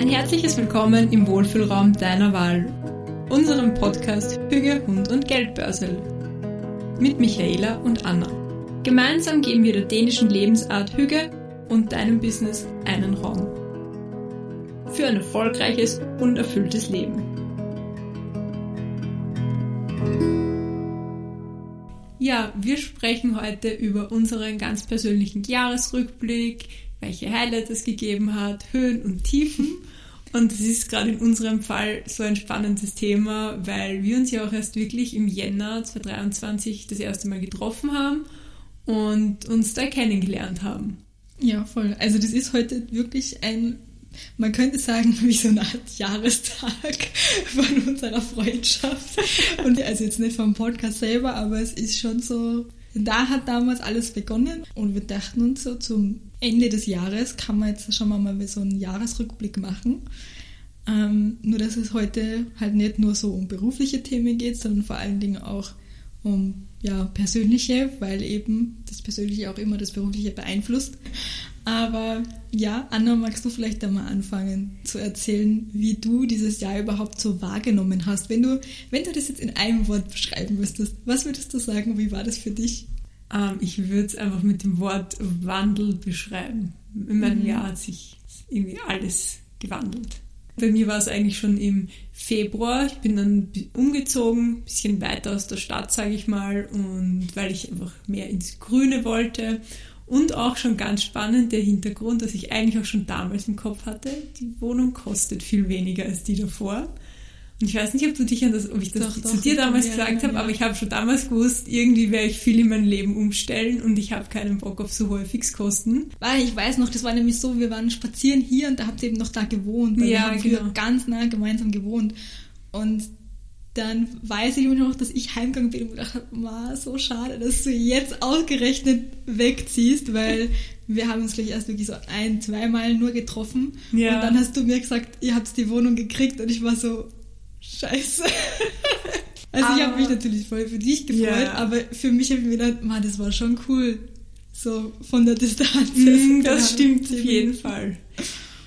Ein herzliches Willkommen im Wohlfühlraum deiner Wahl, unserem Podcast Hüge, Hund und Geldbörsel. Mit Michaela und Anna. Gemeinsam geben wir der dänischen Lebensart Hüge und deinem Business einen Raum. Für ein erfolgreiches und erfülltes Leben. Ja, wir sprechen heute über unseren ganz persönlichen Jahresrückblick, welche Highlights es gegeben hat, Höhen und Tiefen. Und das ist gerade in unserem Fall so ein spannendes Thema, weil wir uns ja auch erst wirklich im Jänner 2023 das erste Mal getroffen haben und uns da kennengelernt haben. Ja, voll. Also das ist heute wirklich ein, man könnte sagen, wie so eine Art Jahrestag von unserer Freundschaft. Und also jetzt nicht vom Podcast selber, aber es ist schon so, da hat damals alles begonnen und wir dachten uns so zum Ende des Jahres kann man jetzt schon mal so einen Jahresrückblick machen. Ähm, nur dass es heute halt nicht nur so um berufliche Themen geht, sondern vor allen Dingen auch um ja, persönliche, weil eben das Persönliche auch immer das Berufliche beeinflusst. Aber ja, Anna, magst du vielleicht einmal anfangen zu erzählen, wie du dieses Jahr überhaupt so wahrgenommen hast? Wenn du, wenn du das jetzt in einem Wort beschreiben müsstest, was würdest du sagen, wie war das für dich? Ähm, ich würde es einfach mit dem Wort Wandel beschreiben. In meinem mhm. Jahr hat sich irgendwie alles gewandelt. Bei mir war es eigentlich schon im Februar. Ich bin dann umgezogen, ein bisschen weiter aus der Stadt, sage ich mal, und weil ich einfach mehr ins Grüne wollte. Und auch schon ganz spannend der Hintergrund, dass ich eigentlich auch schon damals im Kopf hatte, die Wohnung kostet viel weniger als die davor. Ich weiß nicht, ob du dich an das, ob ich das doch, zu doch, dir damals gesagt habe, aber ich habe schon damals gewusst, irgendwie werde ich viel in meinem Leben umstellen und ich habe keinen Bock auf so hohe Fixkosten. Weil ich weiß noch, das war nämlich so, wir waren spazieren hier und da habt ihr eben noch da gewohnt. Ja, wir haben genau. ganz nah gemeinsam gewohnt. Und dann weiß ich immer noch, dass ich heimgegangen bin und gedacht habe, so schade, dass du jetzt ausgerechnet wegziehst, weil wir haben uns gleich erst wirklich so ein, zweimal nur getroffen. Ja. Und dann hast du mir gesagt, ihr habt die Wohnung gekriegt und ich war so, Scheiße. Also aber, ich habe mich natürlich voll für dich gefreut, ja. aber für mich habe ich mir gedacht, man, das war schon cool. So von der Distanz. Mm, das stimmt auf jeden Fall.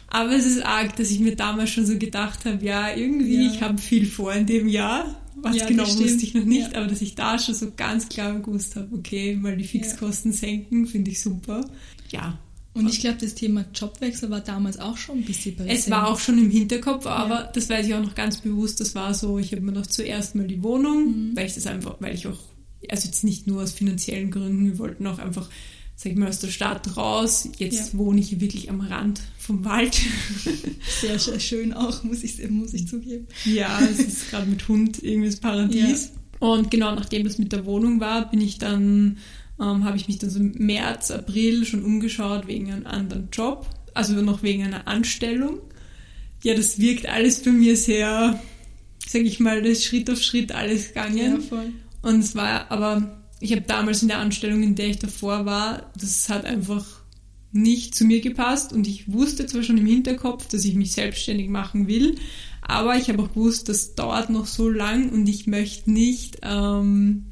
Aber es ist arg, dass ich mir damals schon so gedacht habe, ja, irgendwie, ja. ich habe viel vor in dem Jahr. Was ja, genau wusste ich noch nicht, ja. aber dass ich da schon so ganz klar gewusst habe, okay, mal die Fixkosten senken, finde ich super. Ja, und ich glaube, das Thema Jobwechsel war damals auch schon ein bisschen präsent. Es war auch schon im Hinterkopf, aber ja. das weiß ich auch noch ganz bewusst. Das war so, ich habe mir noch zuerst mal die Wohnung, mhm. weil ich das einfach, weil ich auch, also jetzt nicht nur aus finanziellen Gründen, wir wollten auch einfach, sag ich mal, aus der Stadt raus. Jetzt ja. wohne ich hier wirklich am Rand vom Wald. Sehr, sehr schön auch, muss ich, muss ich zugeben. Ja, es ist gerade mit Hund irgendwie das Paradies. Ja. Und genau nachdem das mit der Wohnung war, bin ich dann ähm, habe ich mich dann so im März, April schon umgeschaut wegen einem anderen Job, also noch wegen einer Anstellung. Ja, das wirkt alles bei mir sehr, sage ich mal, das Schritt auf Schritt alles gegangen. Ja, voll. Und es war aber, ich habe damals in der Anstellung, in der ich davor war, das hat einfach nicht zu mir gepasst und ich wusste zwar schon im Hinterkopf, dass ich mich selbstständig machen will, aber ich habe auch gewusst, das dauert noch so lang und ich möchte nicht ähm,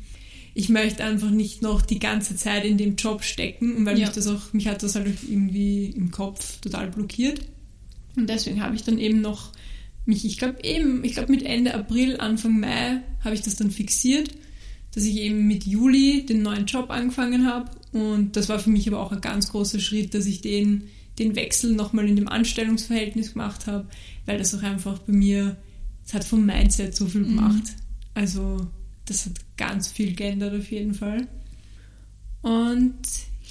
ich möchte einfach nicht noch die ganze Zeit in dem Job stecken, weil ja. mich das auch, mich hat das halt irgendwie im Kopf total blockiert. Und deswegen habe ich dann eben noch mich, ich glaube eben, ich glaube mit Ende April, Anfang Mai habe ich das dann fixiert, dass ich eben mit Juli den neuen Job angefangen habe. Und das war für mich aber auch ein ganz großer Schritt, dass ich den, den Wechsel nochmal in dem Anstellungsverhältnis gemacht habe, weil das auch einfach bei mir, es hat vom Mindset so viel mhm. gemacht. Mhm. Also das hat ganz viel geändert auf jeden Fall. Und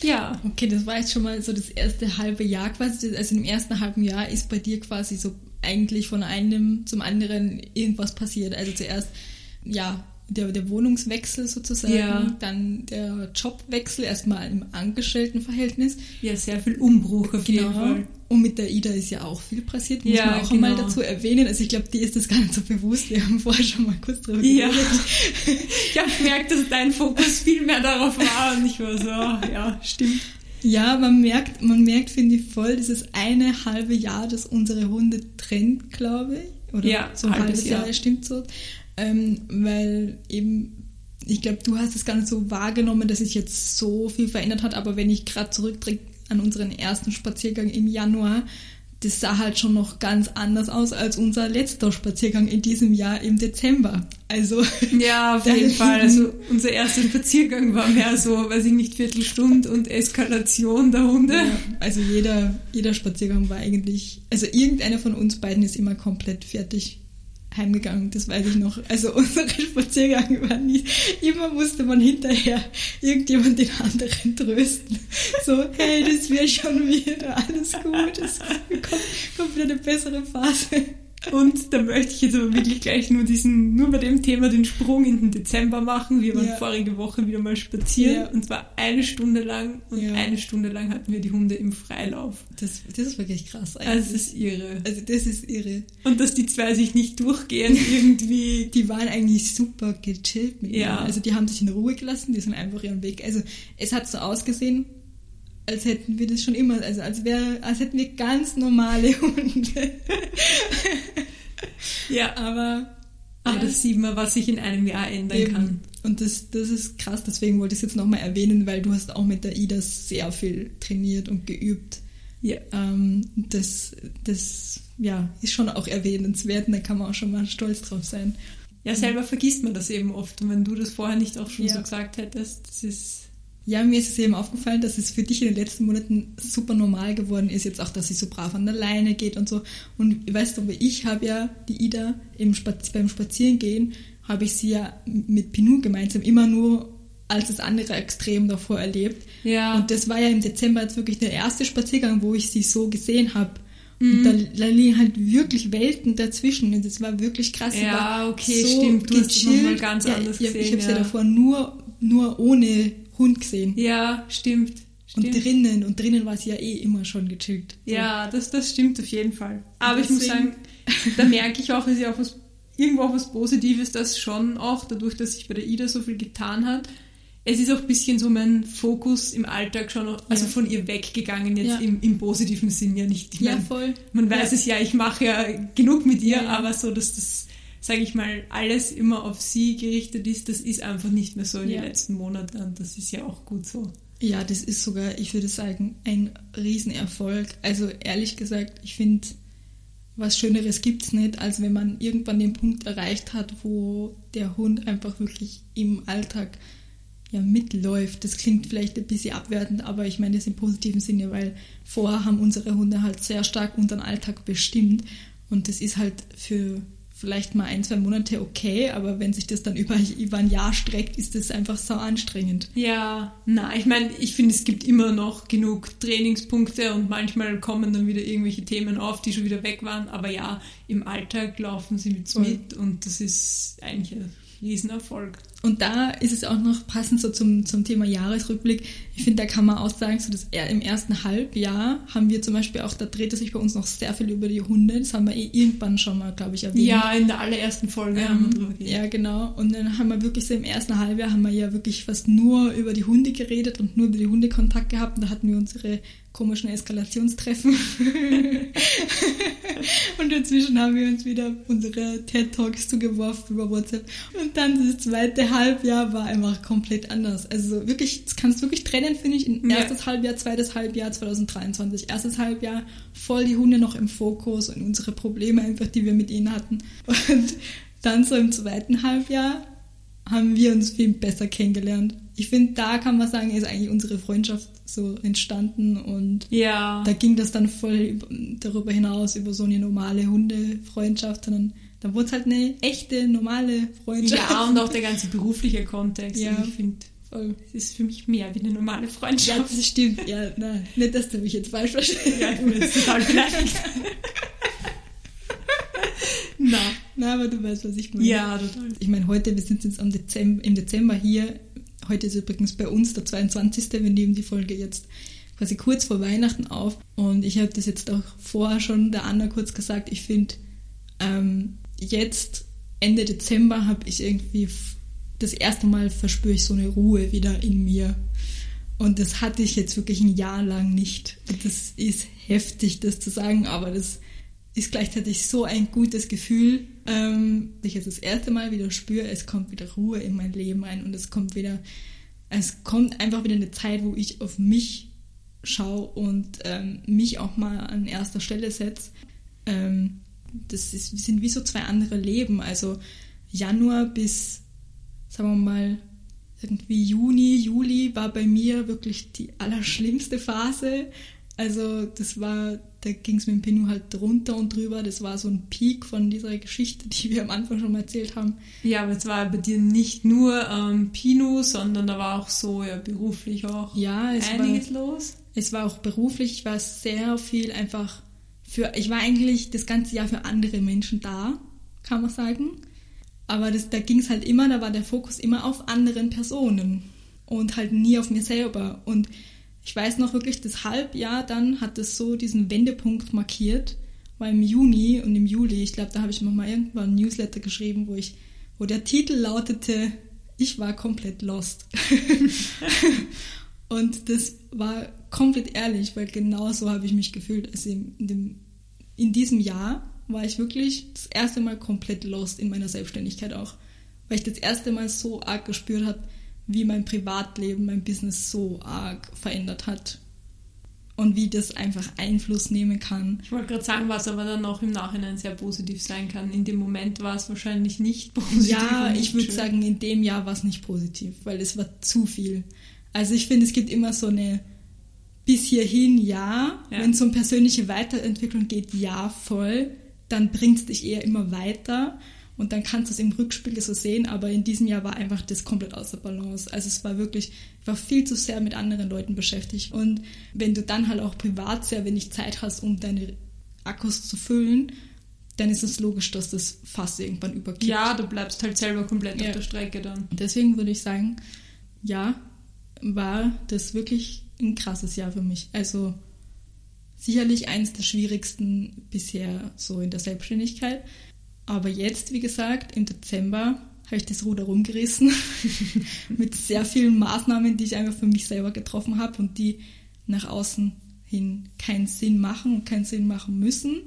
ja. Okay, das war jetzt schon mal so das erste halbe Jahr quasi. Also im ersten halben Jahr ist bei dir quasi so eigentlich von einem zum anderen irgendwas passiert. Also zuerst, ja, der, der Wohnungswechsel sozusagen, ja. dann der Jobwechsel, erstmal im Angestelltenverhältnis. Ja, sehr viel Umbruch auf genau. jeden Fall. Und mit der Ida ist ja auch viel passiert, muss ja, man auch genau. einmal dazu erwähnen. Also ich glaube, die ist das gar nicht so bewusst. Wir haben vorher schon mal kurz drüber ja. geredet. ich habe gemerkt, dass dein Fokus viel mehr darauf war und ich war so, ja, stimmt. Ja, man merkt, man merkt, finde ich, voll dieses eine halbe Jahr, das unsere Hunde trennt, glaube ich. Oder ja, so ein halbes Jahr, Jahr stimmt so. Ähm, weil eben, ich glaube, du hast es gar nicht so wahrgenommen, dass sich jetzt so viel verändert hat, aber wenn ich gerade zurückdenke an unseren ersten Spaziergang im Januar, das sah halt schon noch ganz anders aus als unser letzter Spaziergang in diesem Jahr im Dezember. Also ja, auf jeden Fall. Also unser erster Spaziergang war mehr so, weiß ich nicht, Viertelstunde und Eskalation der Hunde. Ja, also jeder, jeder Spaziergang war eigentlich, also irgendeiner von uns beiden ist immer komplett fertig heimgegangen, das weiß ich noch. Also unsere Spaziergänge waren nicht, immer musste man hinterher irgendjemand den anderen trösten. So, hey, das wird schon wieder, alles gut, es kommt, kommt wieder eine bessere Phase. Und da möchte ich jetzt aber wirklich gleich nur diesen, nur bei dem Thema den Sprung in den Dezember machen. Wir waren ja. vorige Woche wieder mal spazieren ja. und zwar eine Stunde lang und ja. eine Stunde lang hatten wir die Hunde im Freilauf. Das, das ist wirklich krass eigentlich. Also das ist irre. Also das ist irre. Und dass die zwei sich nicht durchgehen irgendwie. Die waren eigentlich super gechillt mit ja. Mir. Also die haben sich in Ruhe gelassen, die sind einfach ihren Weg. Also es hat so ausgesehen, als hätten wir das schon immer, also als wäre, als hätten wir ganz normale Hunde. ja, aber, aber ja. das sieht man, was sich in einem Jahr ändern Eben. kann. Und das, das ist krass, deswegen wollte ich es jetzt nochmal erwähnen, weil du hast auch mit der Ida sehr viel trainiert und geübt. Ja. Ähm, das, das ja, ist schon auch erwähnenswert und da kann man auch schon mal stolz drauf sein. Ja, selber vergisst man das eben oft. Und wenn du das vorher nicht auch schon ja. so gesagt hättest, das ist ja, mir ist es eben aufgefallen, dass es für dich in den letzten Monaten super normal geworden ist, jetzt auch, dass sie so brav an der Leine geht und so. Und weißt du, ich habe ja die Ida im Spaz beim Spazierengehen, habe ich sie ja mit Pinu gemeinsam immer nur als das andere Extrem davor erlebt. Ja. Und das war ja im Dezember jetzt wirklich der erste Spaziergang, wo ich sie so gesehen habe. Und mhm. da, da liegen halt wirklich Welten dazwischen. Und das war wirklich krass. Ja, okay, so stimmt. Du gechillt. hast es nochmal ganz anders ja, gesehen. Ich habe sie ja. davor nur, nur ohne Hund gesehen. Ja, stimmt. Und stimmt. drinnen, und drinnen war sie ja eh immer schon gechillt. So. Ja, das, das stimmt auf jeden Fall. Aber ich muss sagen, da merke ich auch, ist ja auch was, irgendwo auch was Positives, dass schon auch dadurch, dass sich bei der Ida so viel getan hat, es ist auch ein bisschen so mein Fokus im Alltag schon, also ja. von ihr weggegangen, jetzt ja. im, im, positiven Sinn ja nicht. Ich ja, mein, voll. Man weiß es ja, ich mache ja genug mit ihr, aber so, dass das sage ich mal, alles immer auf sie gerichtet ist, das ist einfach nicht mehr so in ja. den letzten Monaten und das ist ja auch gut so. Ja, das ist sogar, ich würde sagen, ein Riesenerfolg. Also ehrlich gesagt, ich finde, was Schöneres gibt es nicht, als wenn man irgendwann den Punkt erreicht hat, wo der Hund einfach wirklich im Alltag ja, mitläuft. Das klingt vielleicht ein bisschen abwertend, aber ich meine das im positiven Sinne, weil vorher haben unsere Hunde halt sehr stark unseren Alltag bestimmt und das ist halt für vielleicht mal ein, zwei Monate okay, aber wenn sich das dann über, über ein Jahr streckt, ist das einfach so anstrengend. Ja, na, ich meine, ich finde, es gibt immer noch genug Trainingspunkte und manchmal kommen dann wieder irgendwelche Themen auf, die schon wieder weg waren, aber ja, im Alltag laufen sie mit, mit und das ist eigentlich ein Riesenerfolg. Und da ist es auch noch passend so zum, zum Thema Jahresrückblick. Ich finde, da kann man auch sagen, so dass im ersten Halbjahr haben wir zum Beispiel auch, da dreht es sich bei uns noch sehr viel über die Hunde. Das haben wir eh irgendwann schon mal, glaube ich, erwähnt. Ja, in der allerersten Folge ähm. Ja, genau. Und dann haben wir wirklich so im ersten Halbjahr haben wir ja wirklich fast nur über die Hunde geredet und nur über die Hunde Kontakt gehabt. Und da hatten wir unsere komischen Eskalationstreffen. und inzwischen haben wir uns wieder unsere TED Talks zugeworfen über WhatsApp. Und dann das zweite Halbjahr war einfach komplett anders. Also wirklich, das kannst du wirklich trennen, finde ich, in erstes ja. Halbjahr, zweites Halbjahr 2023. Erstes Halbjahr voll die Hunde noch im Fokus und unsere Probleme einfach, die wir mit ihnen hatten. Und dann so im zweiten Halbjahr haben wir uns viel besser kennengelernt. Ich finde, da kann man sagen, ist eigentlich unsere Freundschaft so entstanden und ja. da ging das dann voll darüber hinaus über so eine normale Hundefreundschaft, sondern da wurde es halt eine echte, normale Freundschaft. Ja, und auch der ganze berufliche Kontext. Ja. ich finde, es ist für mich mehr wie eine normale Freundschaft. Ja, das stimmt. Ja, nein, nicht, dass du mich jetzt falsch verstehst. Ja, ich bin jetzt total beleidigt. Na, na, aber du weißt, was ich meine. Ja, total. Ich meine, heute, wir sind jetzt am Dezember, im Dezember hier. Heute ist übrigens bei uns der 22. Wir nehmen die Folge jetzt quasi kurz vor Weihnachten auf. Und ich habe das jetzt auch vorher schon der Anna kurz gesagt. Ich finde, ähm, jetzt Ende Dezember habe ich irgendwie das erste Mal verspüre ich so eine Ruhe wieder in mir. Und das hatte ich jetzt wirklich ein Jahr lang nicht. Und das ist heftig, das zu sagen, aber das ist gleichzeitig so ein gutes Gefühl, ähm, dass ich jetzt das erste Mal wieder spüre, es kommt wieder Ruhe in mein Leben rein und es kommt wieder, es kommt einfach wieder eine Zeit, wo ich auf mich schaue und ähm, mich auch mal an erster Stelle setze, ähm, das ist, sind wie so zwei andere Leben. Also Januar bis, sagen wir mal, irgendwie Juni, Juli war bei mir wirklich die allerschlimmste Phase. Also das war, da ging es mit dem Pinu halt drunter und drüber. Das war so ein Peak von dieser Geschichte, die wir am Anfang schon mal erzählt haben. Ja, aber es war bei dir nicht nur ähm, Pinu, sondern da war auch so ja beruflich auch ja, es einiges war, los. Es war auch beruflich, ich war sehr viel einfach für, ich war eigentlich das ganze Jahr für andere Menschen da, kann man sagen. Aber das, da ging es halt immer, da war der Fokus immer auf anderen Personen und halt nie auf mir selber. Und ich weiß noch wirklich, das Halbjahr dann hat es so diesen Wendepunkt markiert, weil im Juni und im Juli, ich glaube, da habe ich noch mal irgendwann ein Newsletter geschrieben, wo ich, wo der Titel lautete, ich war komplett lost. und das war komplett ehrlich, weil genau so habe ich mich gefühlt. Also in, dem, in diesem Jahr war ich wirklich das erste Mal komplett lost in meiner Selbstständigkeit auch. Weil ich das erste Mal so arg gespürt habe, wie mein Privatleben, mein Business so arg verändert hat. Und wie das einfach Einfluss nehmen kann. Ich wollte gerade sagen, was aber dann auch im Nachhinein sehr positiv sein kann. In dem Moment war es wahrscheinlich nicht positiv. Ja, ich würde sagen, in dem Jahr war es nicht positiv, weil es war zu viel. Also ich finde, es gibt immer so eine bis hierhin ja, ja. wenn es um persönliche Weiterentwicklung geht, ja, voll dann bringt es dich eher immer weiter und dann kannst du es im Rückspiegel so sehen, aber in diesem Jahr war einfach das komplett außer Balance. Also es war wirklich, ich war viel zu sehr mit anderen Leuten beschäftigt und wenn du dann halt auch privat sehr wenig Zeit hast, um deine Akkus zu füllen, dann ist es logisch, dass das fast irgendwann überkippt. Ja, du bleibst halt selber komplett ja. auf der Strecke dann. Deswegen würde ich sagen, ja, war das wirklich ein krasses Jahr für mich. Also sicherlich eines der schwierigsten bisher so in der Selbstständigkeit. Aber jetzt, wie gesagt, im Dezember habe ich das Ruder rumgerissen mit sehr vielen Maßnahmen, die ich einfach für mich selber getroffen habe und die nach außen hin keinen Sinn machen und keinen Sinn machen müssen,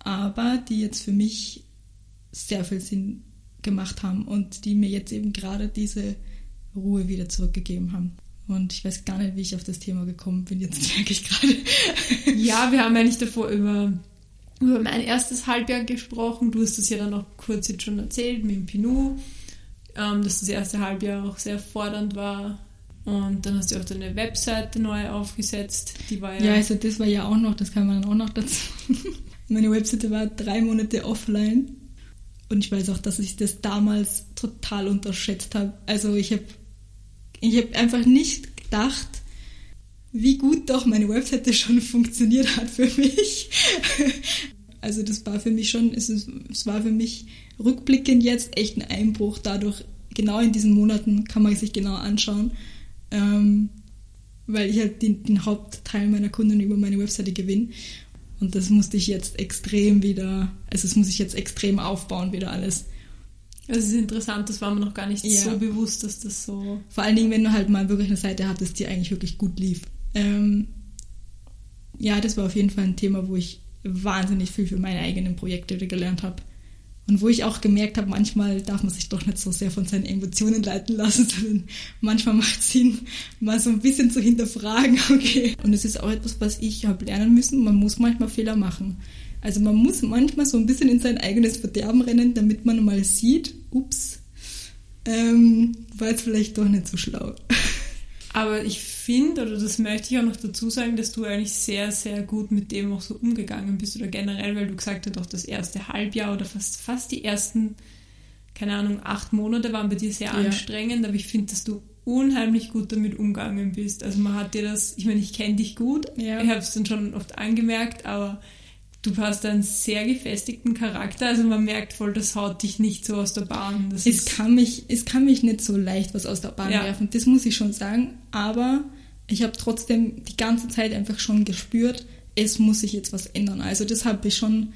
aber die jetzt für mich sehr viel Sinn gemacht haben und die mir jetzt eben gerade diese Ruhe wieder zurückgegeben haben. Und ich weiß gar nicht, wie ich auf das Thema gekommen bin. Jetzt merke ich gerade. ja, wir haben eigentlich davor über, über mein erstes Halbjahr gesprochen. Du hast es ja dann noch kurz jetzt schon erzählt mit dem Pinot, ähm, dass das erste Halbjahr auch sehr fordernd war. Und dann hast du auch deine Webseite neu aufgesetzt. Die war ja. Ja, also das war ja auch noch, das kann man dann auch noch dazu. Meine Webseite war drei Monate offline. Und ich weiß auch, dass ich das damals total unterschätzt habe. Also ich habe ich habe einfach nicht gedacht, wie gut doch meine Webseite schon funktioniert hat für mich. Also das war für mich schon, es, ist, es war für mich rückblickend jetzt echt ein Einbruch. Dadurch, genau in diesen Monaten kann man sich genau anschauen, ähm, weil ich halt den, den Hauptteil meiner Kunden über meine Webseite gewinne. Und das musste ich jetzt extrem wieder, also das muss ich jetzt extrem aufbauen wieder alles. Es ist interessant, das war mir noch gar nicht ja. so bewusst, dass das so. Vor allen Dingen, wenn du halt mal wirklich eine Seite hattest, die eigentlich wirklich gut lief. Ähm, ja, das war auf jeden Fall ein Thema, wo ich wahnsinnig viel für meine eigenen Projekte gelernt habe. Und wo ich auch gemerkt habe, manchmal darf man sich doch nicht so sehr von seinen Emotionen leiten lassen, sondern manchmal macht es Sinn, mal so ein bisschen zu hinterfragen, okay. Und es ist auch etwas, was ich habe lernen müssen. Man muss manchmal Fehler machen. Also man muss manchmal so ein bisschen in sein eigenes Verderben rennen, damit man mal sieht, ups, ähm, war jetzt vielleicht doch nicht so schlau. Aber ich finde, oder das möchte ich auch noch dazu sagen, dass du eigentlich sehr, sehr gut mit dem auch so umgegangen bist oder generell, weil du gesagt hast, auch das erste Halbjahr oder fast, fast die ersten, keine Ahnung, acht Monate waren bei dir sehr ja. anstrengend, aber ich finde, dass du unheimlich gut damit umgegangen bist. Also man hat dir das, ich meine, ich kenne dich gut, ja. ich habe es dann schon oft angemerkt, aber du hast einen sehr gefestigten Charakter, also man merkt voll, das haut dich nicht so aus der Bahn. Das es, kann mich, es kann mich nicht so leicht was aus der Bahn ja. werfen, das muss ich schon sagen, aber ich habe trotzdem die ganze Zeit einfach schon gespürt, es muss sich jetzt was ändern. Also das habe ich schon,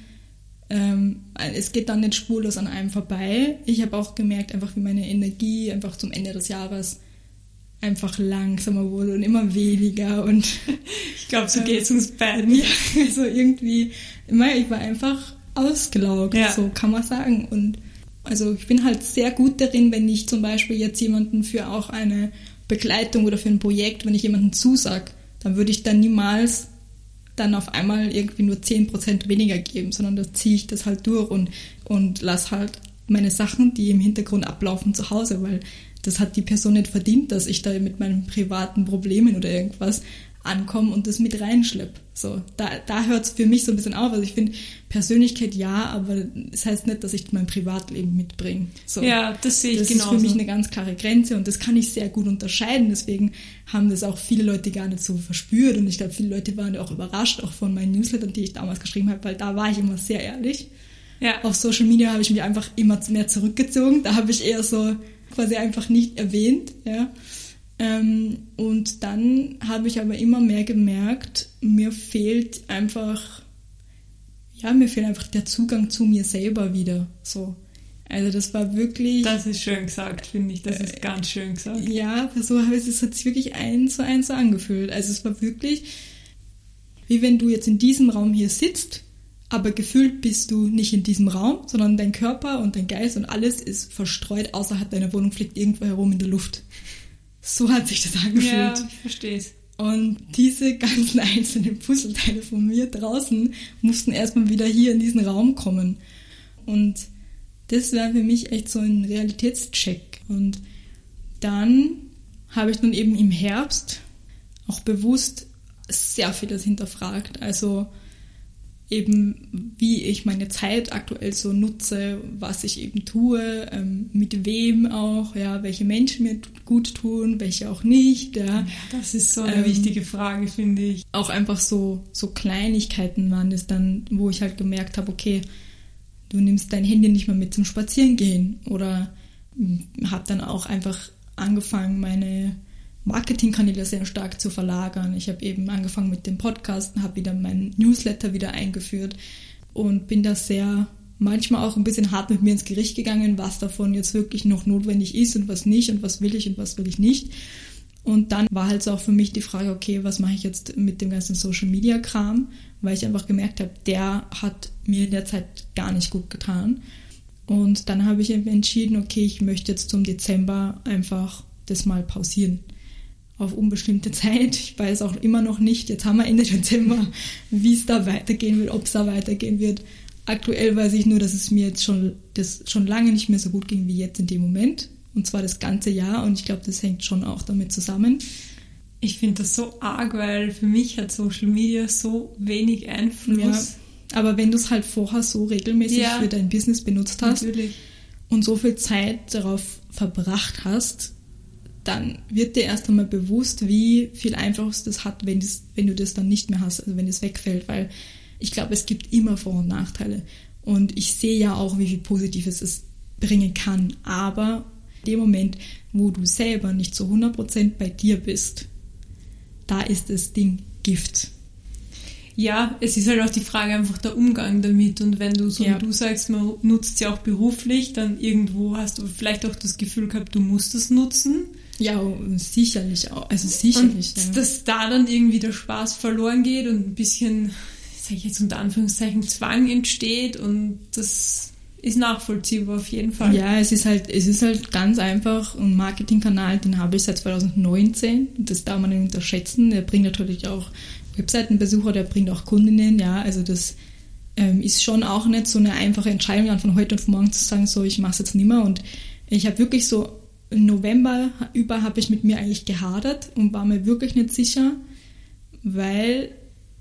ähm, es geht dann nicht spurlos an einem vorbei. Ich habe auch gemerkt, einfach wie meine Energie einfach zum Ende des Jahres einfach langsamer wurde und immer weniger und ich glaube, so geht es uns beiden. Ja, also irgendwie, ich war einfach ausgelaugt, ja. so kann man sagen. Und also ich bin halt sehr gut darin, wenn ich zum Beispiel jetzt jemanden für auch eine Begleitung oder für ein Projekt, wenn ich jemanden zusag, dann würde ich dann niemals dann auf einmal irgendwie nur 10% weniger geben, sondern da ziehe ich das halt durch und, und lass halt meine Sachen, die im Hintergrund ablaufen, zu Hause, weil das hat die Person nicht verdient, dass ich da mit meinen privaten Problemen oder irgendwas ankomme und das mit reinschleppe. So, da, da hört es für mich so ein bisschen auf. Also ich finde, Persönlichkeit ja, aber das heißt nicht, dass ich mein Privatleben mitbringe. So, ja, das sehe ich Das genauso. ist für mich eine ganz klare Grenze und das kann ich sehr gut unterscheiden. Deswegen haben das auch viele Leute gar nicht so verspürt und ich glaube, viele Leute waren auch überrascht, auch von meinen Newslettern, die ich damals geschrieben habe, weil da war ich immer sehr ehrlich. Ja. Auf Social Media habe ich mich einfach immer mehr zurückgezogen. Da habe ich eher so quasi einfach nicht erwähnt. Ja. Ähm, und dann habe ich aber immer mehr gemerkt, mir fehlt einfach, ja, mir fehlt einfach der Zugang zu mir selber wieder. So. Also das war wirklich. Das ist schön gesagt, finde ich. Das ist ganz schön gesagt. Ja, so habe ich es sich wirklich eins zu eins so angefühlt. Also es war wirklich, wie wenn du jetzt in diesem Raum hier sitzt, aber gefühlt bist du nicht in diesem Raum, sondern dein Körper und dein Geist und alles ist verstreut, außerhalb deiner Wohnung fliegt irgendwo herum in der Luft. So hat sich das angefühlt. Ja, ich verstehe es. Und diese ganzen einzelnen Puzzleteile von mir draußen mussten erstmal wieder hier in diesen Raum kommen. Und das war für mich echt so ein Realitätscheck. Und dann habe ich dann eben im Herbst auch bewusst sehr vieles hinterfragt. Also eben, wie ich meine Zeit aktuell so nutze, was ich eben tue, ähm, mit wem auch, ja, welche Menschen mir gut tun, welche auch nicht, ja. ja das ist so eine ähm, wichtige Frage, finde ich. Auch einfach so, so Kleinigkeiten waren es dann, wo ich halt gemerkt habe, okay, du nimmst dein Handy nicht mehr mit zum Spazierengehen oder habe dann auch einfach angefangen, meine Marketingkanäle sehr stark zu verlagern. Ich habe eben angefangen mit dem Podcast, habe wieder meinen Newsletter wieder eingeführt und bin da sehr manchmal auch ein bisschen hart mit mir ins Gericht gegangen, was davon jetzt wirklich noch notwendig ist und was nicht und was will ich und was will ich nicht. Und dann war halt so auch für mich die Frage, okay, was mache ich jetzt mit dem ganzen Social Media Kram, weil ich einfach gemerkt habe, der hat mir in der Zeit gar nicht gut getan. Und dann habe ich entschieden, okay, ich möchte jetzt zum Dezember einfach das mal pausieren auf unbestimmte Zeit. Ich weiß auch immer noch nicht, jetzt haben wir Ende Dezember, wie es da weitergehen wird, ob es da weitergehen wird. Aktuell weiß ich nur, dass es mir jetzt schon, das schon lange nicht mehr so gut ging wie jetzt in dem Moment. Und zwar das ganze Jahr. Und ich glaube, das hängt schon auch damit zusammen. Ich finde das so arg, weil für mich hat Social Media so wenig Einfluss. Ja, aber wenn du es halt vorher so regelmäßig ja, für dein Business benutzt hast natürlich. und so viel Zeit darauf verbracht hast, dann wird dir erst einmal bewusst, wie viel Einfluss das hat, wenn, das, wenn du das dann nicht mehr hast, also wenn es wegfällt, weil ich glaube, es gibt immer Vor- und Nachteile. Und ich sehe ja auch, wie viel Positives es bringen kann. Aber in dem Moment, wo du selber nicht zu 100% bei dir bist, da ist das Ding Gift. Ja, es ist halt auch die Frage einfach der Umgang damit. Und wenn du, so ja. wie du sagst, man nutzt sie auch beruflich, dann irgendwo hast du vielleicht auch das Gefühl gehabt, du musst es nutzen. Ja, sicherlich auch. Also sicherlich. Und ja. dass da dann irgendwie der Spaß verloren geht und ein bisschen, sag ich jetzt unter Anführungszeichen, Zwang entsteht und das ist nachvollziehbar auf jeden Fall. Ja, es ist halt, es ist halt ganz einfach ein Marketingkanal, den habe ich seit 2019. Das darf man nicht unterschätzen. Der bringt natürlich auch Webseitenbesucher, der bringt auch Kundinnen, ja, also das ähm, ist schon auch nicht so eine einfache Entscheidung, dann von heute auf morgen zu sagen, so ich mache es jetzt nicht mehr. Und ich habe wirklich so November über habe ich mit mir eigentlich gehadert und war mir wirklich nicht sicher, weil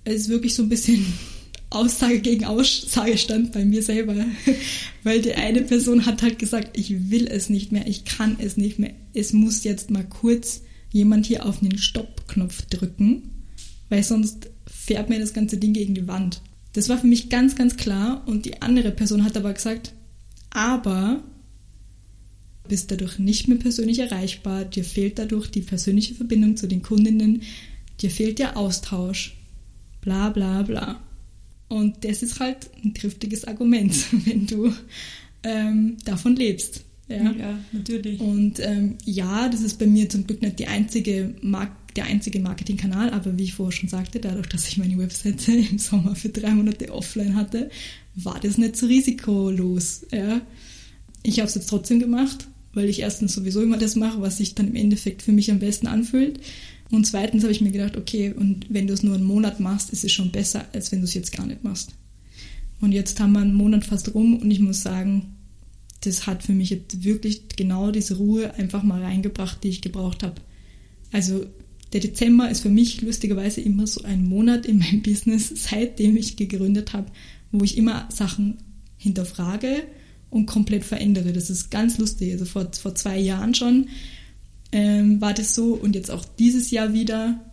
es wirklich so ein bisschen Aussage gegen Aussage stand bei mir selber. weil die eine Person hat halt gesagt, ich will es nicht mehr, ich kann es nicht mehr. Es muss jetzt mal kurz jemand hier auf den Stoppknopf drücken, weil sonst fährt mir das ganze Ding gegen die Wand. Das war für mich ganz, ganz klar und die andere Person hat aber gesagt, aber bist dadurch nicht mehr persönlich erreichbar, dir fehlt dadurch die persönliche Verbindung zu den Kundinnen, dir fehlt der Austausch, bla bla bla. Und das ist halt ein triftiges Argument, wenn du ähm, davon lebst. Ja, ja natürlich. Und ähm, ja, das ist bei mir zum Glück nicht die einzige Mark der einzige Marketingkanal, aber wie ich vorher schon sagte, dadurch, dass ich meine Webseite im Sommer für drei Monate offline hatte, war das nicht so risikolos. Ja. Ich habe es jetzt trotzdem gemacht weil ich erstens sowieso immer das mache, was sich dann im Endeffekt für mich am besten anfühlt. Und zweitens habe ich mir gedacht, okay, und wenn du es nur einen Monat machst, ist es schon besser, als wenn du es jetzt gar nicht machst. Und jetzt haben wir einen Monat fast rum und ich muss sagen, das hat für mich jetzt wirklich genau diese Ruhe einfach mal reingebracht, die ich gebraucht habe. Also der Dezember ist für mich lustigerweise immer so ein Monat in meinem Business, seitdem ich gegründet habe, wo ich immer Sachen hinterfrage und komplett verändere. Das ist ganz lustig. Also vor, vor zwei Jahren schon ähm, war das so und jetzt auch dieses Jahr wieder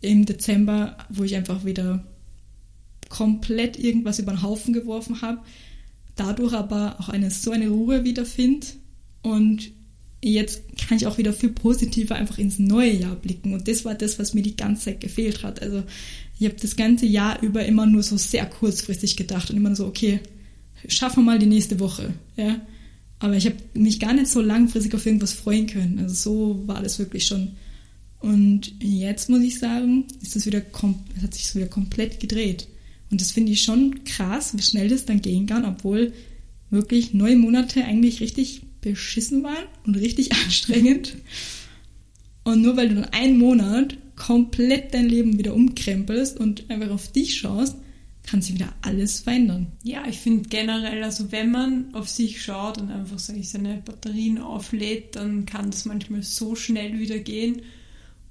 im Dezember, wo ich einfach wieder komplett irgendwas über den Haufen geworfen habe, dadurch aber auch eine so eine Ruhe wiederfinde und jetzt kann ich auch wieder viel positiver einfach ins neue Jahr blicken und das war das, was mir die ganze Zeit gefehlt hat. Also ich habe das ganze Jahr über immer nur so sehr kurzfristig gedacht und immer nur so, okay, schaffen wir mal die nächste Woche, ja. Aber ich habe mich gar nicht so langfristig auf irgendwas freuen können. Also so war das wirklich schon. Und jetzt muss ich sagen, ist das wieder, es hat sich wieder komplett gedreht. Und das finde ich schon krass, wie schnell das dann gehen kann, obwohl wirklich neun Monate eigentlich richtig beschissen waren und richtig anstrengend. Und nur weil du dann einen Monat komplett dein Leben wieder umkrempelst und einfach auf dich schaust, kann sich wieder alles verändern. Ja, ich finde generell, also wenn man auf sich schaut und einfach, sage ich, seine Batterien auflädt, dann kann das manchmal so schnell wieder gehen.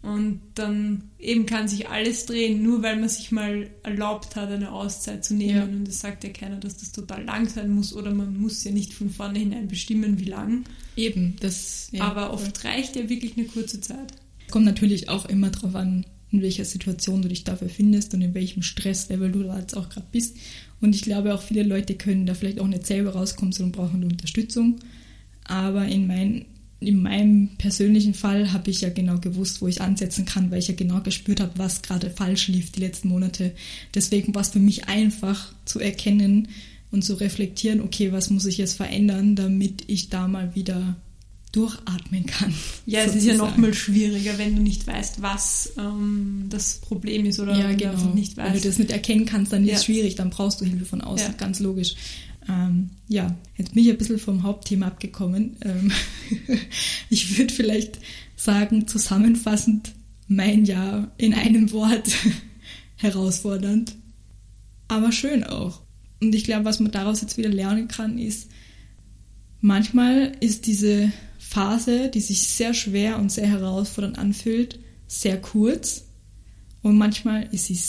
Und dann eben kann sich alles drehen, nur weil man sich mal erlaubt hat, eine Auszeit zu nehmen. Ja. Und es sagt ja keiner, dass das total lang sein muss oder man muss ja nicht von vornherein bestimmen, wie lang. Eben, das. Ja, Aber oft reicht ja wirklich eine kurze Zeit. Kommt natürlich auch immer darauf an, in welcher Situation du dich dafür findest und in welchem Stresslevel du da jetzt auch gerade bist. Und ich glaube auch viele Leute können da vielleicht auch nicht selber rauskommen, sondern brauchen Unterstützung. Aber in, mein, in meinem persönlichen Fall habe ich ja genau gewusst, wo ich ansetzen kann, weil ich ja genau gespürt habe, was gerade falsch lief die letzten Monate. Deswegen war es für mich einfach zu erkennen und zu reflektieren, okay, was muss ich jetzt verändern, damit ich da mal wieder durchatmen kann. Ja, es ist ja noch mal schwieriger, wenn du nicht weißt, was ähm, das Problem ist oder ja, genau. nicht weißt. Wenn du das nicht erkennen kannst, dann ja. ist es schwierig, dann brauchst du Hilfe von außen, ja. ganz logisch. Ähm, ja, jetzt bin ich ein bisschen vom Hauptthema abgekommen. Ähm, ich würde vielleicht sagen, zusammenfassend, mein Jahr in einem Wort herausfordernd, aber schön auch. Und ich glaube, was man daraus jetzt wieder lernen kann, ist, manchmal ist diese Phase, die sich sehr schwer und sehr herausfordernd anfühlt, sehr kurz. Und manchmal ist sie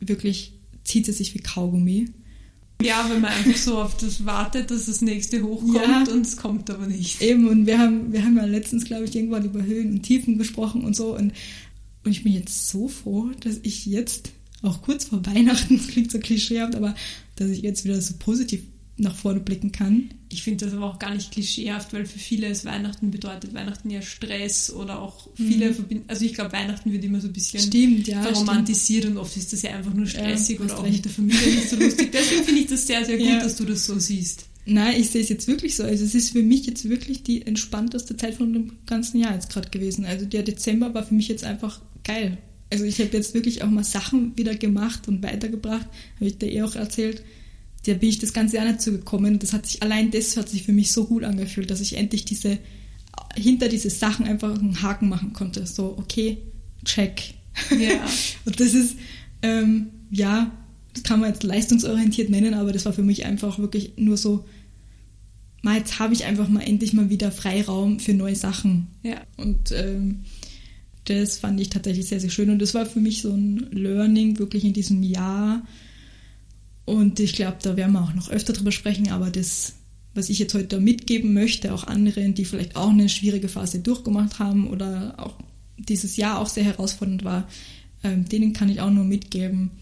wirklich, zieht sie sich wie Kaugummi. Ja, wenn man einfach so auf das wartet, dass das nächste hochkommt ja, und es kommt aber nicht. Eben, und wir haben, wir haben ja letztens, glaube ich, irgendwann über Höhen und Tiefen gesprochen und so. Und, und ich bin jetzt so froh, dass ich jetzt, auch kurz vor Weihnachten, das klingt so klischeehaft, aber dass ich jetzt wieder so positiv nach vorne blicken kann. Ich finde das aber auch gar nicht klischeehaft, weil für viele es Weihnachten bedeutet Weihnachten ja Stress oder auch viele mhm. verbinden. Also ich glaube, Weihnachten wird immer so ein bisschen stimmt, ja, verromantisiert stimmt. und oft ist das ja einfach nur stressig ja, oder auch recht. mit der Familie nicht so lustig. Deswegen finde ich das sehr, sehr gut, ja. dass du das so siehst. Nein, ich sehe es jetzt wirklich so. Also es ist für mich jetzt wirklich die entspannteste Zeit von dem ganzen Jahr jetzt gerade gewesen. Also der Dezember war für mich jetzt einfach geil. Also ich habe jetzt wirklich auch mal Sachen wieder gemacht und weitergebracht. Habe ich dir eh auch erzählt da bin ich das ganze Jahr nicht zugekommen. Das hat sich, allein das hat sich für mich so gut angefühlt, dass ich endlich diese, hinter diese Sachen einfach einen Haken machen konnte. So, okay, check. Ja. Und das ist, ähm, ja, das kann man jetzt leistungsorientiert nennen, aber das war für mich einfach wirklich nur so, mal jetzt habe ich einfach mal endlich mal wieder Freiraum für neue Sachen. Ja. Und ähm, das fand ich tatsächlich sehr, sehr schön. Und das war für mich so ein Learning wirklich in diesem Jahr, und ich glaube, da werden wir auch noch öfter drüber sprechen, aber das, was ich jetzt heute mitgeben möchte, auch anderen, die vielleicht auch eine schwierige Phase durchgemacht haben oder auch dieses Jahr auch sehr herausfordernd war, ähm, denen kann ich auch nur mitgeben,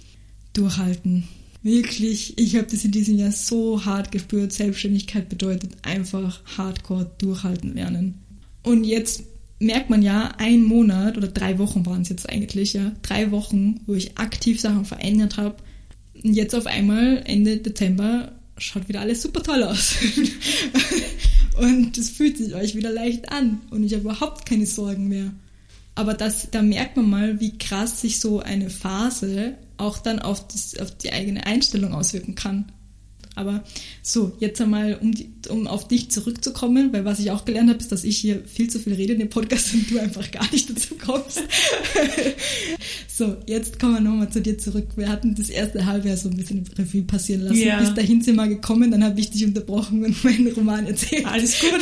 durchhalten. Wirklich, ich habe das in diesem Jahr so hart gespürt. Selbstständigkeit bedeutet einfach hardcore durchhalten lernen. Und jetzt merkt man ja, ein Monat oder drei Wochen waren es jetzt eigentlich, ja, drei Wochen, wo ich aktiv Sachen verändert habe, jetzt auf einmal, Ende Dezember, schaut wieder alles super toll aus. und es fühlt sich euch wieder leicht an. Und ich habe überhaupt keine Sorgen mehr. Aber das, da merkt man mal, wie krass sich so eine Phase auch dann auf, das, auf die eigene Einstellung auswirken kann. Aber so, jetzt einmal, um, die, um auf dich zurückzukommen, weil was ich auch gelernt habe, ist, dass ich hier viel zu viel rede in dem Podcast und du einfach gar nicht dazu kommst. so, jetzt kommen wir nochmal zu dir zurück. Wir hatten das erste Halbjahr so ein bisschen Revue passieren lassen. Ja. Bis dahin sind wir gekommen, dann habe ich dich unterbrochen und meinen Roman erzählt. Alles gut.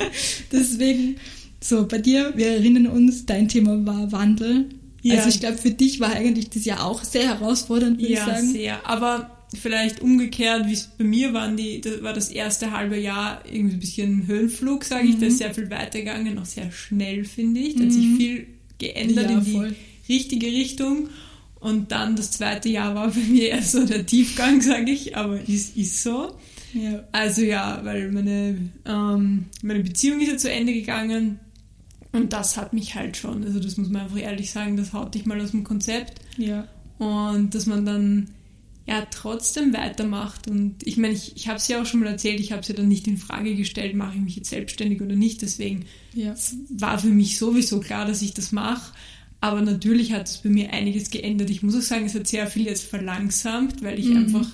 Deswegen, so, bei dir, wir erinnern uns, dein Thema war Wandel. Ja. Also ich glaube, für dich war eigentlich das Jahr auch sehr herausfordernd, würde ja, ich sagen. Ja, sehr. Aber vielleicht umgekehrt, wie es bei mir waren, die, das war das erste halbe Jahr irgendwie ein bisschen Höhenflug, sage ich. Mhm. Da ist sehr viel weitergegangen, auch sehr schnell, finde ich. Da mhm. hat sich mhm. viel geändert ja, in die voll. richtige Richtung. Und dann das zweite Jahr war bei mir eher so der Tiefgang, sage ich, aber es ist so. Ja. Also ja, weil meine, ähm, meine Beziehung ist ja zu Ende gegangen und das hat mich halt schon, also das muss man einfach ehrlich sagen, das haut dich mal aus dem Konzept. Ja. Und dass man dann ja trotzdem weitermacht. Und ich meine, ich, ich habe es ja auch schon mal erzählt, ich habe es ja dann nicht in Frage gestellt, mache ich mich jetzt selbstständig oder nicht. Deswegen ja. war für mich sowieso klar, dass ich das mache. Aber natürlich hat es bei mir einiges geändert. Ich muss auch sagen, es hat sehr viel jetzt verlangsamt, weil ich mhm. einfach,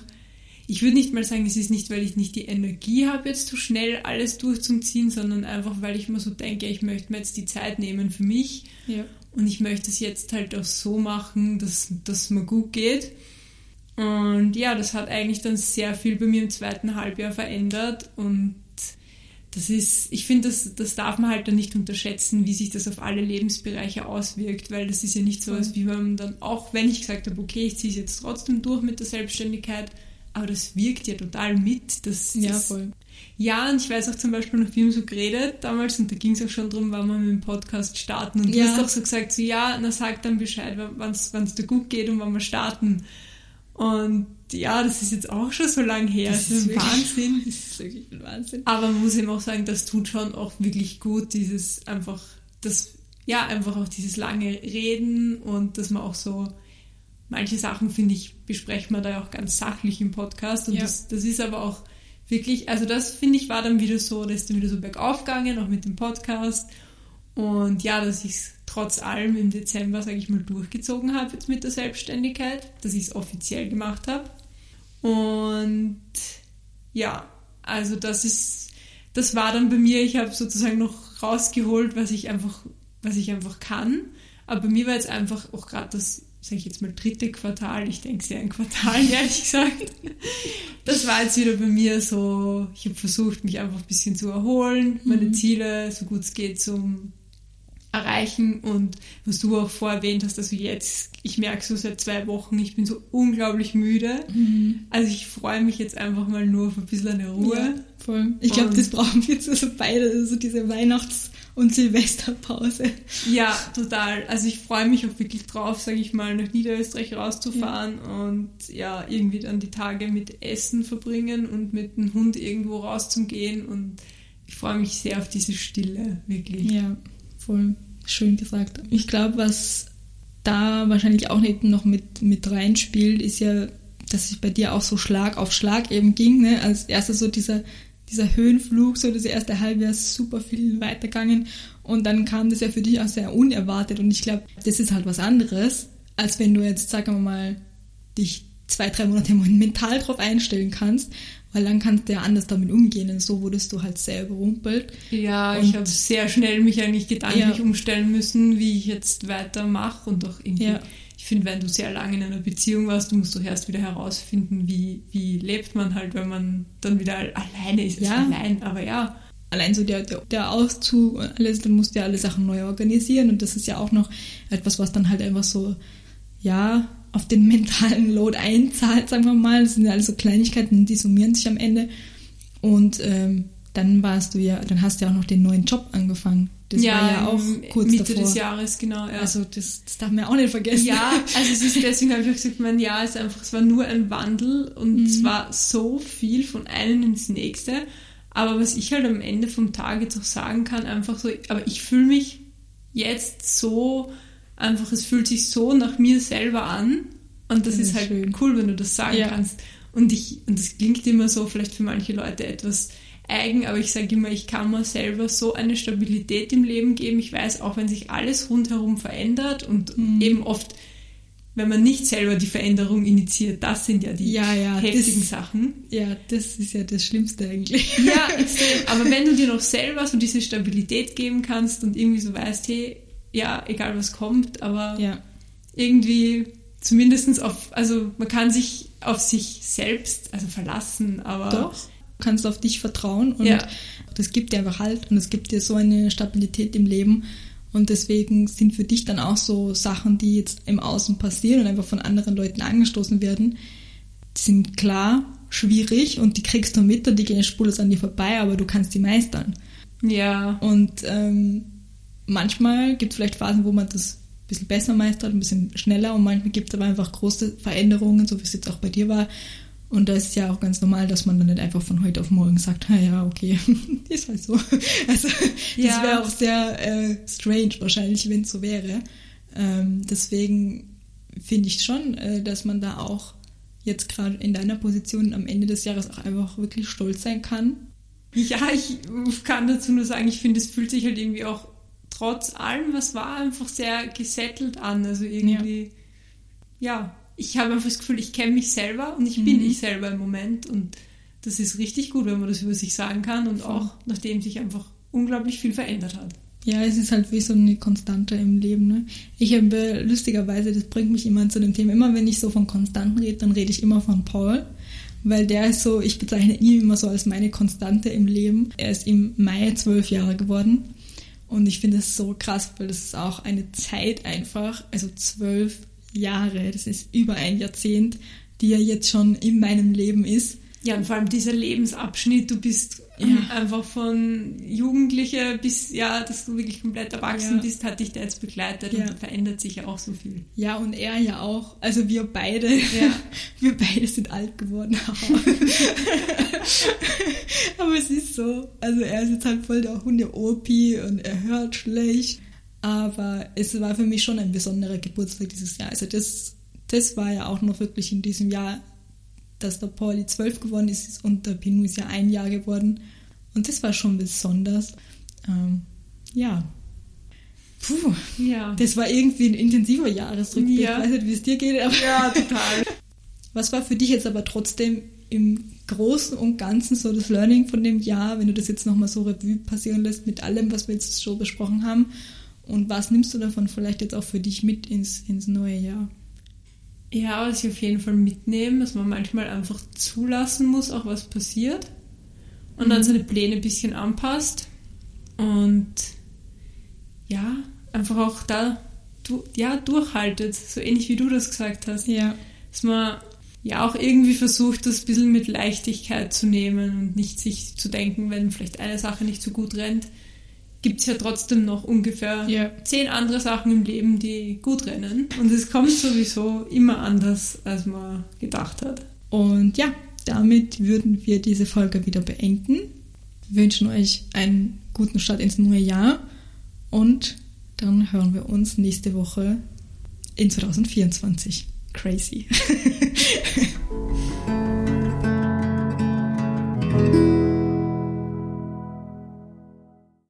ich würde nicht mal sagen, es ist nicht, weil ich nicht die Energie habe, jetzt so schnell alles durchzuziehen, sondern einfach, weil ich mir so denke, ich möchte mir jetzt die Zeit nehmen für mich. Ja. Und ich möchte es jetzt halt auch so machen, dass es mir gut geht. Und ja, das hat eigentlich dann sehr viel bei mir im zweiten Halbjahr verändert und das ist, ich finde, das, das darf man halt dann nicht unterschätzen, wie sich das auf alle Lebensbereiche auswirkt, weil das ist ja nicht so, als wie man dann, auch wenn ich gesagt habe, okay, ich ziehe es jetzt trotzdem durch mit der Selbstständigkeit, aber das wirkt ja total mit. Das, ja, voll. Ja, und ich weiß auch zum Beispiel noch, wir haben so geredet damals und da ging es auch schon darum, wann wir mit dem Podcast starten. Und ja. du hast auch so gesagt, so ja, na sag dann Bescheid, wann es dir gut geht und wann wir starten. Und ja, das ist jetzt auch schon so lange her. Das, das ist, wirklich, Wahnsinn. Das ist wirklich ein Wahnsinn. Aber man muss eben auch sagen, das tut schon auch wirklich gut, dieses einfach, das, ja, einfach auch dieses lange Reden und dass man auch so, manche Sachen, finde ich, besprechen wir da ja auch ganz sachlich im Podcast. Und ja. das, das ist aber auch wirklich, also das finde ich war dann wieder so, da ist dann wieder so bergauf gegangen, auch mit dem Podcast. Und ja, dass ich es trotz allem im Dezember, sage ich mal, durchgezogen habe jetzt mit der Selbstständigkeit, dass ich es offiziell gemacht habe. Und ja, also das ist, das war dann bei mir, ich habe sozusagen noch rausgeholt, was ich einfach, was ich einfach kann. Aber bei mir war jetzt einfach auch gerade das, sage ich jetzt mal, dritte Quartal, ich denke sehr ein Quartal, ehrlich gesagt. Das war jetzt wieder bei mir so, ich habe versucht, mich einfach ein bisschen zu erholen, meine mhm. Ziele, so gut es geht, zum erreichen und was du auch vorher erwähnt hast, also jetzt, ich merke so seit zwei Wochen, ich bin so unglaublich müde. Mhm. Also ich freue mich jetzt einfach mal nur auf ein bisschen eine Ruhe. Ja, voll. Ich glaube, das brauchen wir jetzt so beide, so diese Weihnachts- und Silvesterpause. Ja, total. Also ich freue mich auch wirklich drauf, sage ich mal, nach Niederösterreich rauszufahren ja. und ja, irgendwie dann die Tage mit Essen verbringen und mit dem Hund irgendwo rauszugehen und ich freue mich sehr auf diese Stille, wirklich. Ja, voll schön gesagt. Ich glaube, was da wahrscheinlich auch nicht noch mit, mit reinspielt, ist ja, dass es bei dir auch so Schlag auf Schlag eben ging. Ne? Als erstes so dieser, dieser Höhenflug, so das erste Halbjahr super viel weitergegangen und dann kam das ja für dich auch sehr unerwartet und ich glaube, das ist halt was anderes, als wenn du jetzt, sagen wir mal, dich zwei, drei Monate mental drauf einstellen kannst weil dann kannst du ja anders damit umgehen und so wurdest du halt sehr überrumpelt. Ja, und ich habe sehr schnell mich eigentlich gedanklich ja. umstellen müssen, wie ich jetzt weitermache und auch irgendwie, ja. ich finde, wenn du sehr lange in einer Beziehung warst, du musst doch erst wieder herausfinden, wie, wie lebt man halt, wenn man dann wieder alleine ist, ja. allein, aber ja. Allein so der, der, der Auszug und alles, dann musst du ja alle Sachen neu organisieren und das ist ja auch noch etwas, was dann halt einfach so, ja, auf den mentalen Load einzahlt, sagen wir mal. Das sind ja alles so Kleinigkeiten, die summieren sich am Ende. Und ähm, dann warst du ja, dann hast du ja auch noch den neuen Job angefangen. Das ja, war ja auch kurz Mitte davor. des Jahres, genau. Ja. Also das, das darf man ja auch nicht vergessen. Ja, also es ist deswegen habe ich auch gesagt, mein Jahr ist einfach, es war nur ein Wandel und mhm. es war so viel von einem ins nächste. Aber was ich halt am Ende vom Tag jetzt auch sagen kann, einfach so, aber ich fühle mich jetzt so einfach, es fühlt sich so nach mir selber an. Und das, das ist halt schön. cool, wenn du das sagen ja. kannst. Und ich, und das klingt immer so, vielleicht für manche Leute etwas eigen, aber ich sage immer, ich kann mir selber so eine Stabilität im Leben geben. Ich weiß, auch wenn sich alles rundherum verändert und mhm. eben oft wenn man nicht selber die Veränderung initiiert, das sind ja die Ja, ja, heftigen das- Sachen. Ja, das ist ja das Schlimmste eigentlich. Ja, extrem. Aber wenn du dir noch selber so diese Stabilität geben kannst und irgendwie so weißt, hey, ja, egal was kommt, aber Ja. irgendwie zumindestens auf, also man kann sich auf sich selbst, also verlassen, aber Doch. Du kannst auf dich vertrauen und Ja. das gibt dir einfach Halt und es gibt dir so eine Stabilität im Leben. Und deswegen sind für dich dann auch so Sachen, die jetzt im Außen passieren und einfach von anderen Leuten angestoßen werden, die sind klar schwierig und die kriegst du mit und die gehen spurlos an dir vorbei, aber du kannst die meistern. ja, Und ähm, manchmal gibt es vielleicht Phasen, wo man das ein bisschen besser meistert, ein bisschen schneller und manchmal gibt es aber einfach große Veränderungen, so wie es jetzt auch bei dir war. Und da ist es ja auch ganz normal, dass man dann nicht einfach von heute auf morgen sagt, na ja, okay, ist halt so. Also das Ja. wäre auch sehr äh, strange wahrscheinlich, wenn es so wäre. Ähm, deswegen finde ich schon, äh, dass man da auch jetzt gerade in deiner Position am Ende des Jahres auch einfach wirklich stolz sein kann, Ja, ich kann dazu nur sagen, ich finde, es fühlt sich halt irgendwie auch trotz allem, was war, einfach sehr gesettelt an. Also irgendwie, ja, ich habe einfach das Gefühl, ich kenne mich selber und ich bin Mhm. ich selber im Moment und das ist richtig gut, wenn man das über sich sagen kann und Voll. auch nachdem sich einfach unglaublich viel verändert hat. Ja, es ist halt wie so eine Konstante im Leben. Ne? Ich habe äh, lustigerweise, das bringt mich immer zu dem Thema, immer wenn ich so von Konstanten rede, dann rede ich immer von Paul, weil der ist so, ich bezeichne ihn immer so als meine Konstante im Leben. Er ist im Mai zwölf Jahre geworden und ich finde es so krass, weil das ist auch eine Zeit einfach, also zwölf Jahre, das ist über ein Jahrzehnt, die er jetzt schon in meinem Leben ist. Ja, und vor allem dieser Lebensabschnitt, du bist Ja. einfach von Jugendliche bis, ja, dass du wirklich komplett erwachsen Ja. bist, hat dich der jetzt begleitet Ja. und da verändert sich ja auch so viel. Ja, und er ja auch. Also wir beide. Wir beide sind alt geworden. Aber es ist so. Also er ist jetzt halt voll der Hunde-Opi und er hört schlecht. Aber es war für mich schon ein besonderer Geburtstag dieses Jahr. Also das, das war ja auch noch wirklich in diesem Jahr, dass der Pauli zwölf geworden ist und der Pinu ist ja ein Jahr geworden. Und das war schon besonders. Ähm, ja. Puh. Ja. Das war irgendwie ein intensiver Jahresrückblick. Ja. Ich weiß nicht, wie es dir geht, aber ja, total. was war für dich jetzt aber trotzdem im Großen und Ganzen so das Learning von dem Jahr, wenn du das jetzt nochmal so Revue passieren lässt mit allem, was wir jetzt schon besprochen haben? Und was nimmst du davon vielleicht jetzt auch für dich mit ins, ins neue Jahr? Ja, was ich auf jeden Fall mitnehme, dass man manchmal einfach zulassen muss, auch was passiert und dann Mhm. seine Pläne ein bisschen anpasst und ja, einfach auch da du, ja, durchhaltet, so ähnlich wie du das gesagt hast. Ja. Dass man ja auch irgendwie versucht, das ein bisschen mit Leichtigkeit zu nehmen und nicht sich zu denken, wenn vielleicht eine Sache nicht so gut rennt, gibt es ja trotzdem noch ungefähr yeah. zehn andere Sachen im Leben, die gut rennen. Und es kommt sowieso immer anders, als man gedacht hat. Und ja, damit würden wir diese Folge wieder beenden. Wir wünschen euch einen guten Start ins neue Jahr und dann hören wir uns nächste Woche in 2024. Crazy.